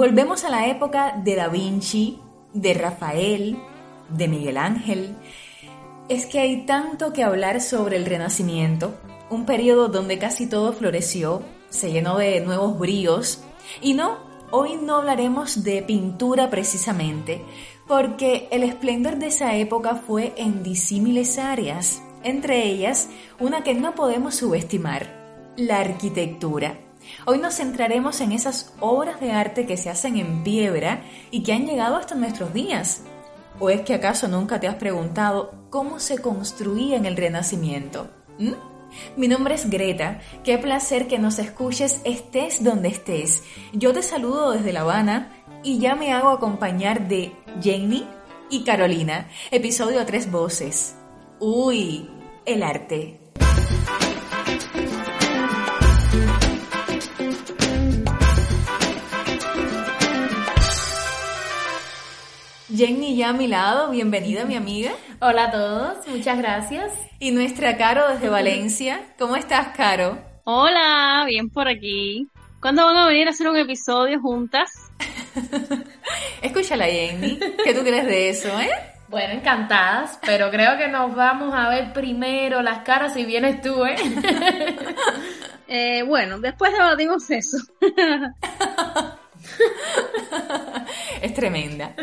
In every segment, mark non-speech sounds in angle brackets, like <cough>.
Volvemos a la época de Da Vinci, de Rafael, de Miguel Ángel. Es que hay tanto que hablar sobre el Renacimiento, un periodo donde casi todo floreció, se llenó de nuevos bríos. Y no, hoy no hablaremos de pintura precisamente, porque el esplendor de esa época fue en disímiles áreas, entre ellas una que no podemos subestimar, la arquitectura. Hoy nos centraremos en esas obras de arte que se hacen en piedra y que han llegado hasta nuestros días. ¿O es que acaso nunca te has preguntado cómo se construía en el Renacimiento? ¿Mm? Mi nombre es Greta, qué placer que nos escuches estés donde estés. Yo te saludo desde La Habana y ya me hago acompañar de Jenny y Carolina, episodio Tres Voces. Uy, el arte. Jenny ya a mi lado, bienvenida mi amiga. Hola a todos, muchas gracias. Y nuestra Caro desde Valencia. ¿Cómo estás, Caro? Hola, bien por aquí. ¿Cuándo van a venir a hacer un episodio juntas? <laughs> Escúchala, Jenny. ¿Qué tú crees de eso, eh? Bueno, encantadas, pero creo que nos vamos a ver primero las caras si vienes tú, ¿eh? <laughs> eh bueno, después debatimos eso. <laughs> es tremenda.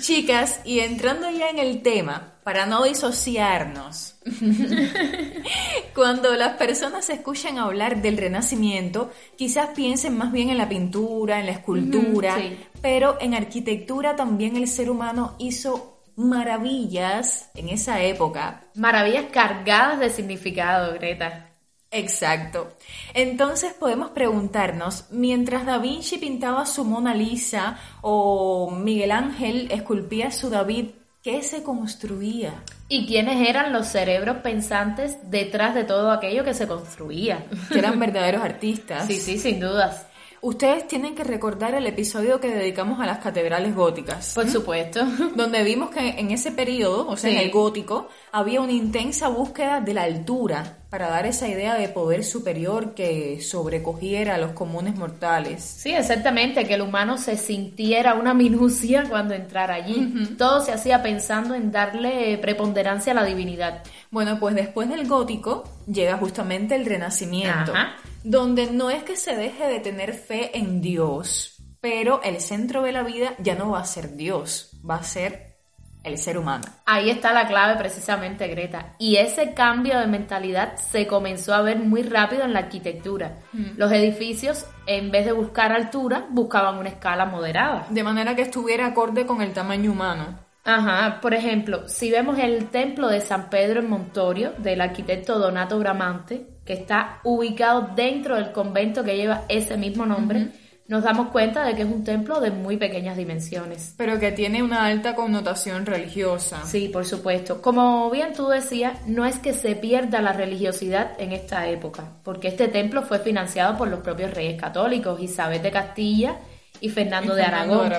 Chicas, y entrando ya en el tema, para no disociarnos, <laughs> cuando las personas escuchan hablar del renacimiento, quizás piensen más bien en la pintura, en la escultura, pero en arquitectura también el ser humano hizo maravillas en esa época. Maravillas cargadas de significado, Greta. Exacto. Entonces podemos preguntarnos, mientras Da Vinci pintaba su Mona Lisa o Miguel Ángel esculpía su David, ¿qué se construía? ¿Y quiénes eran los cerebros pensantes detrás de todo aquello que se construía? Que eran <laughs> verdaderos artistas. Sí, sí, sin dudas. Ustedes tienen que recordar el episodio que dedicamos a las catedrales góticas. Por supuesto. <laughs> Donde vimos que en ese periodo, o sea, en el gótico, había una intensa búsqueda de la altura para dar esa idea de poder superior que sobrecogiera a los comunes mortales. Sí, exactamente, que el humano se sintiera una minucia cuando entrara allí. Todo se hacía pensando en darle preponderancia a la divinidad. Bueno, pues después del gótico llega justamente el renacimiento. Ajá donde no es que se deje de tener fe en Dios, pero el centro de la vida ya no va a ser Dios, va a ser el ser humano. Ahí está la clave precisamente, Greta. Y ese cambio de mentalidad se comenzó a ver muy rápido en la arquitectura. Mm. Los edificios, en vez de buscar altura, buscaban una escala moderada. De manera que estuviera acorde con el tamaño humano. Ajá, por ejemplo, si vemos el templo de San Pedro en Montorio, del arquitecto Donato Bramante, que está ubicado dentro del convento que lleva ese mismo nombre, nos damos cuenta de que es un templo de muy pequeñas dimensiones. Pero que tiene una alta connotación religiosa. Sí, por supuesto. Como bien tú decías, no es que se pierda la religiosidad en esta época, porque este templo fue financiado por los propios reyes católicos, Isabel de Castilla y Fernando, de Aragón,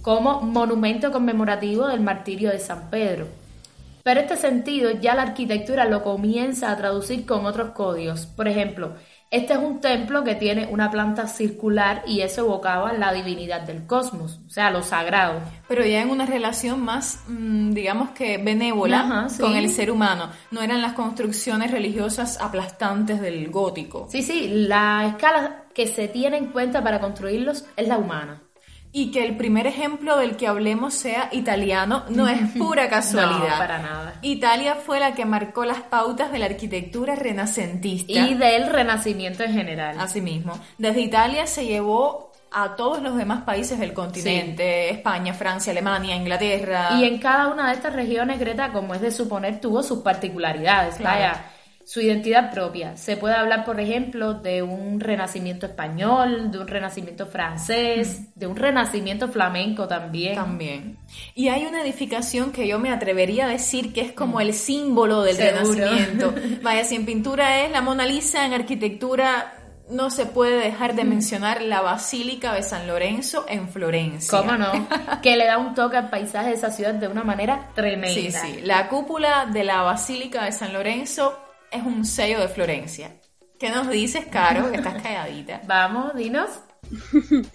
como monumento conmemorativo del martirio de San Pedro. Pero este sentido ya la arquitectura lo comienza a traducir con otros códigos. Por ejemplo, este es un templo que tiene una planta circular y eso evocaba la divinidad del cosmos, o sea, lo sagrado. Pero ya en una relación más, mm, digamos que benévola con el ser humano. No eran las construcciones religiosas aplastantes del gótico. Sí, sí, la escala que se tiene en cuenta para construirlos es la humana y que el primer ejemplo del que hablemos sea italiano no es <laughs> pura casualidad. no, para nada. Italia fue la que marcó las pautas de la arquitectura renacentista. Y del renacimiento en general. Asimismo. Desde Italia se llevó a todos los demás países del continente, España, Francia, Alemania, Inglaterra. Y en cada una de estas regiones, Greta, como es de suponer, tuvo sus particularidades. Vaya, su identidad propia. Se puede hablar, por ejemplo, de un renacimiento español, de un renacimiento francés, de un renacimiento flamenco también. También. Y hay una edificación que yo me atrevería a decir que es como el símbolo del Seguro. renacimiento. <laughs> Vaya, si en pintura es la Mona Lisa, en arquitectura no se puede dejar de mencionar la Basílica de San Lorenzo en Florencia. ¿Cómo no? <laughs> que le da un toque al paisaje de esa ciudad de una manera tremenda. Sí, sí. La cúpula de la Basílica de San Lorenzo es un sello de Florencia. ¿Qué nos dices, Caro? Que <laughs> estás calladita. Vamos, dinos. <laughs>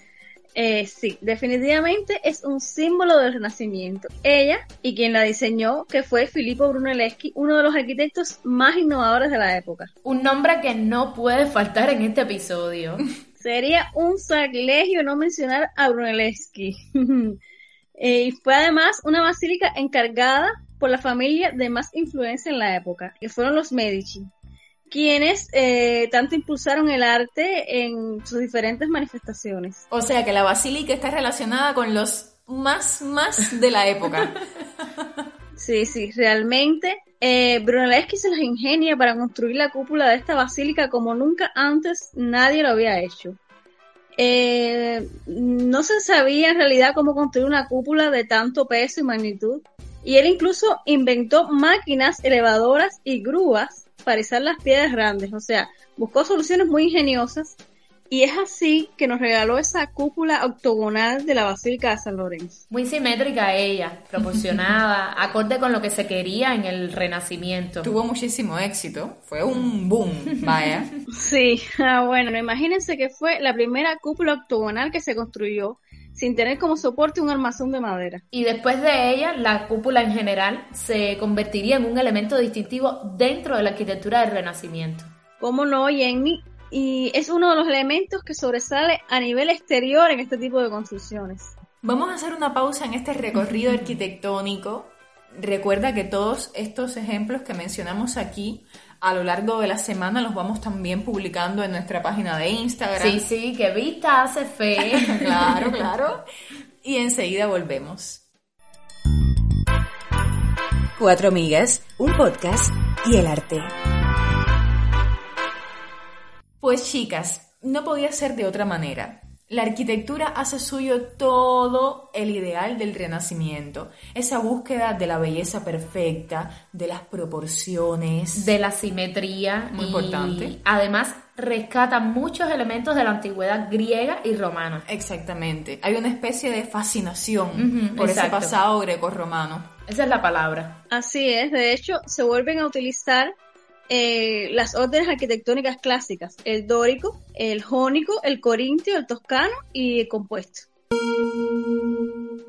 Eh, sí, definitivamente es un símbolo del Renacimiento. Ella y quien la diseñó, que fue Filippo Brunelleschi, uno de los arquitectos más innovadores de la época. Un nombre que no puede faltar en este episodio. <laughs> Sería un sacrilegio no mencionar a Brunelleschi. Eh, y fue además una basílica encargada por la familia de más influencia en la época, que fueron los Medici, quienes eh, tanto impulsaron el arte en sus diferentes manifestaciones. O sea que la basílica está relacionada con los más, más de la época. <laughs> Sí, sí, realmente eh, Brunelleschi se las ingenia para construir la cúpula de esta basílica como nunca antes nadie lo había hecho. Eh, no se sabía en realidad cómo construir una cúpula de tanto peso y magnitud, y él incluso inventó máquinas elevadoras y grúas para izar las piedras grandes, o sea, buscó soluciones muy ingeniosas y es así que nos regaló esa cúpula octogonal de la Basílica de San Lorenzo. Muy simétrica ella, proporcionada, <laughs> acorde con lo que se quería en el Renacimiento. Tuvo muchísimo éxito. Fue un boom, vaya. <laughs> Sí, ah, bueno, imagínense que fue la primera cúpula octogonal que se construyó sin tener como soporte un armazón de madera. Y después de ella, la cúpula en general se convertiría en un elemento distintivo dentro de la arquitectura del Renacimiento. ¿Cómo no, Jenny? Y es uno de los elementos que sobresale a nivel exterior en este tipo de construcciones. Vamos a hacer una pausa en este recorrido arquitectónico. Recuerda que todos estos ejemplos que mencionamos aquí a lo largo de la semana los vamos también publicando en nuestra página de Instagram. Sí, sí, que vista hace fe. <laughs> claro, claro. Y enseguida volvemos. Cuatro amigas, un podcast y el arte. Pues chicas, no podía ser de otra manera. La arquitectura hace suyo todo el ideal del renacimiento, esa búsqueda de la belleza perfecta, de las proporciones, de la simetría. Muy y importante. Además, rescata muchos elementos de la antigüedad griega y romana. Exactamente. Hay una especie de fascinación por ese pasado greco-romano. Esa es la palabra. Así es, de hecho, se vuelven a utilizar eh, las órdenes arquitectónicas clásicas, el dórico, el jónico, el corintio, el toscano y el compuesto.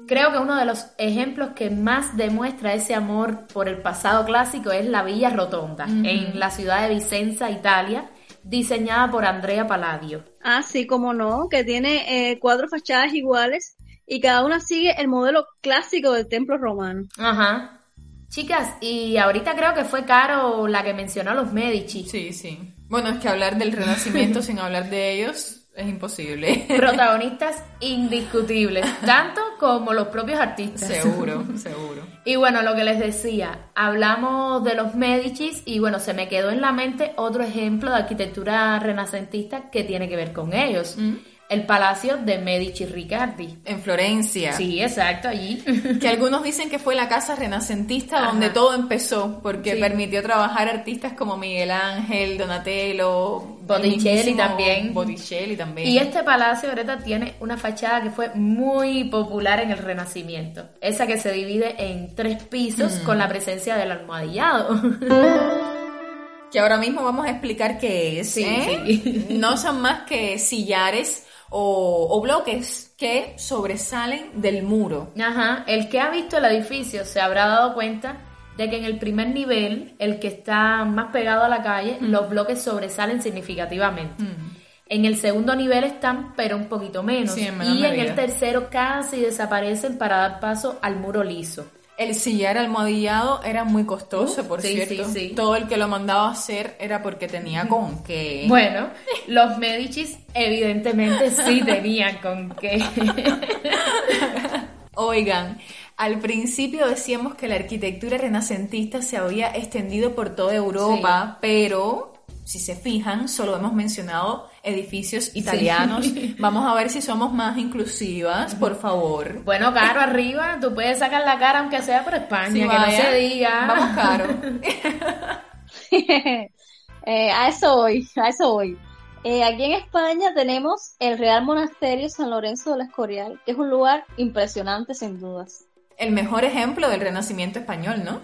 Creo que uno de los ejemplos que más demuestra ese amor por el pasado clásico es la Villa Rotonda, en la ciudad de Vicenza, Italia, diseñada por Andrea Palladio. Así como no, que tiene eh, cuatro fachadas iguales y cada una sigue el modelo clásico del templo romano. Ajá. Chicas, y ahorita creo que fue Caro la que mencionó a los Medici. Sí, sí. Bueno, es que hablar del renacimiento <laughs> sin hablar de ellos es imposible. Protagonistas indiscutibles, tanto como los propios artistas. seguro, <laughs> seguro. Y bueno, lo que les decía, hablamos de los Medicis y bueno, se me quedó en la mente otro ejemplo de arquitectura renacentista que tiene que ver con ellos. El Palacio de Medici Riccardi. En Florencia. Sí, exacto, allí. <laughs> Que algunos dicen que fue la casa renacentista Ajá. donde todo empezó, porque Sí. permitió trabajar artistas como Miguel Ángel, Donatello, el Botticelli también. Botticelli también. Y este palacio, Greta, tiene una fachada que fue muy popular en el Renacimiento. Esa que se divide en tres pisos con la presencia del almohadillado. Que ahora mismo vamos a explicar qué es. Sí, ¿eh? sí. No son más que sillares o, o bloques que sobresalen del muro. Ajá, el que ha visto el edificio se habrá dado cuenta de que en el primer nivel, el que está más pegado a la calle, los bloques sobresalen significativamente. En el segundo nivel están, pero un poquito menos. Sí, en y en el tercero casi desaparecen para dar paso al muro liso. El sillar almohadillado era muy costoso, por sí, cierto. sí, sí. Todo el que lo mandaba a hacer era porque tenía con qué. Bueno, los Medicis evidentemente sí tenían con qué. <laughs> Oigan, Al principio decíamos que la arquitectura renacentista se había extendido por toda Europa, pero si se fijan, solo hemos mencionado edificios italianos. <laughs> Vamos a ver si somos más inclusivas, por favor. Bueno, Caro, arriba, tú puedes sacar la cara aunque sea por España, que no se diga. Vamos, Caro. <laughs> Eh, a eso voy, a eso voy. Eh, aquí en España tenemos el Real Monasterio San Lorenzo del Escorial, que es un lugar impresionante sin dudas. El mejor ejemplo del Renacimiento español, ¿no?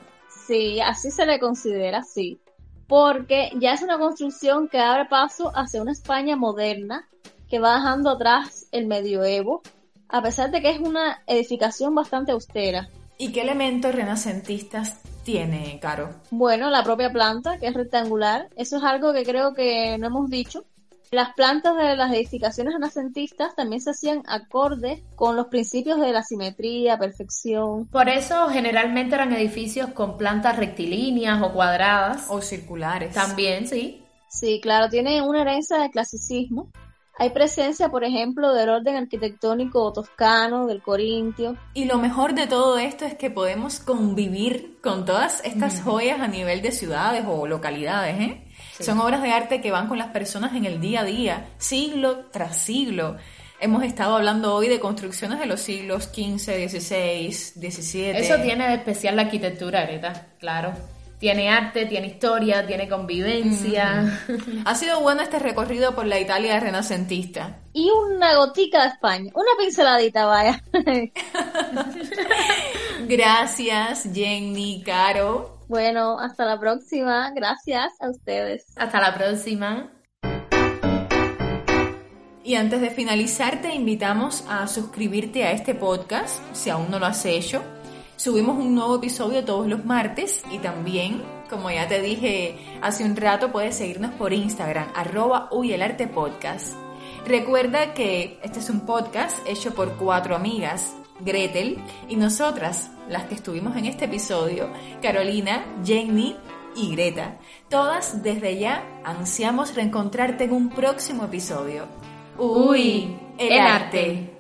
Sí, así se le considera, sí. Porque ya es una construcción que abre paso hacia una España moderna, que va dejando atrás el medioevo, a pesar de que es una edificación bastante austera. ¿Y qué elementos renacentistas tiene, Caro? Bueno, la propia planta, que es rectangular. Eso es algo que creo que no hemos dicho. Las plantas de las edificaciones renacentistas también se hacían acorde con los principios de la simetría, perfección. Por eso generalmente eran edificios con plantas rectilíneas o cuadradas. O circulares. También, sí. Sí, claro, tiene una herencia de clasicismo hay presencia, por ejemplo, del orden arquitectónico toscano, del corintio. Y lo mejor de todo esto es que podemos convivir con todas estas joyas a nivel de ciudades o localidades, ¿eh? Son obras de arte que van con las personas en el día a día, siglo tras siglo. Hemos estado hablando hoy de construcciones de los siglos XV, XVI, XVII. Eso tiene de especial la arquitectura, Greta, claro. Tiene arte, tiene historia, tiene convivencia. Ha sido bueno este recorrido por la Italia renacentista. Y una gotica de España, una pinceladita, vaya. <laughs> Gracias, Jenny, Caro. Bueno, hasta la próxima. Gracias a ustedes. Hasta la próxima. Y antes de finalizar, te invitamos a suscribirte a este podcast, si aún no lo has hecho Subimos un nuevo episodio todos los martes y también, como ya te dije hace un rato, puedes seguirnos por Instagram, arroba Podcast. Recuerda que este es un podcast hecho por cuatro amigas, Gretel y nosotras, las que estuvimos en este episodio, Carolina, Jenny y Greta. Todas desde ya ansiamos reencontrarte en un próximo episodio. Uy, el, arte.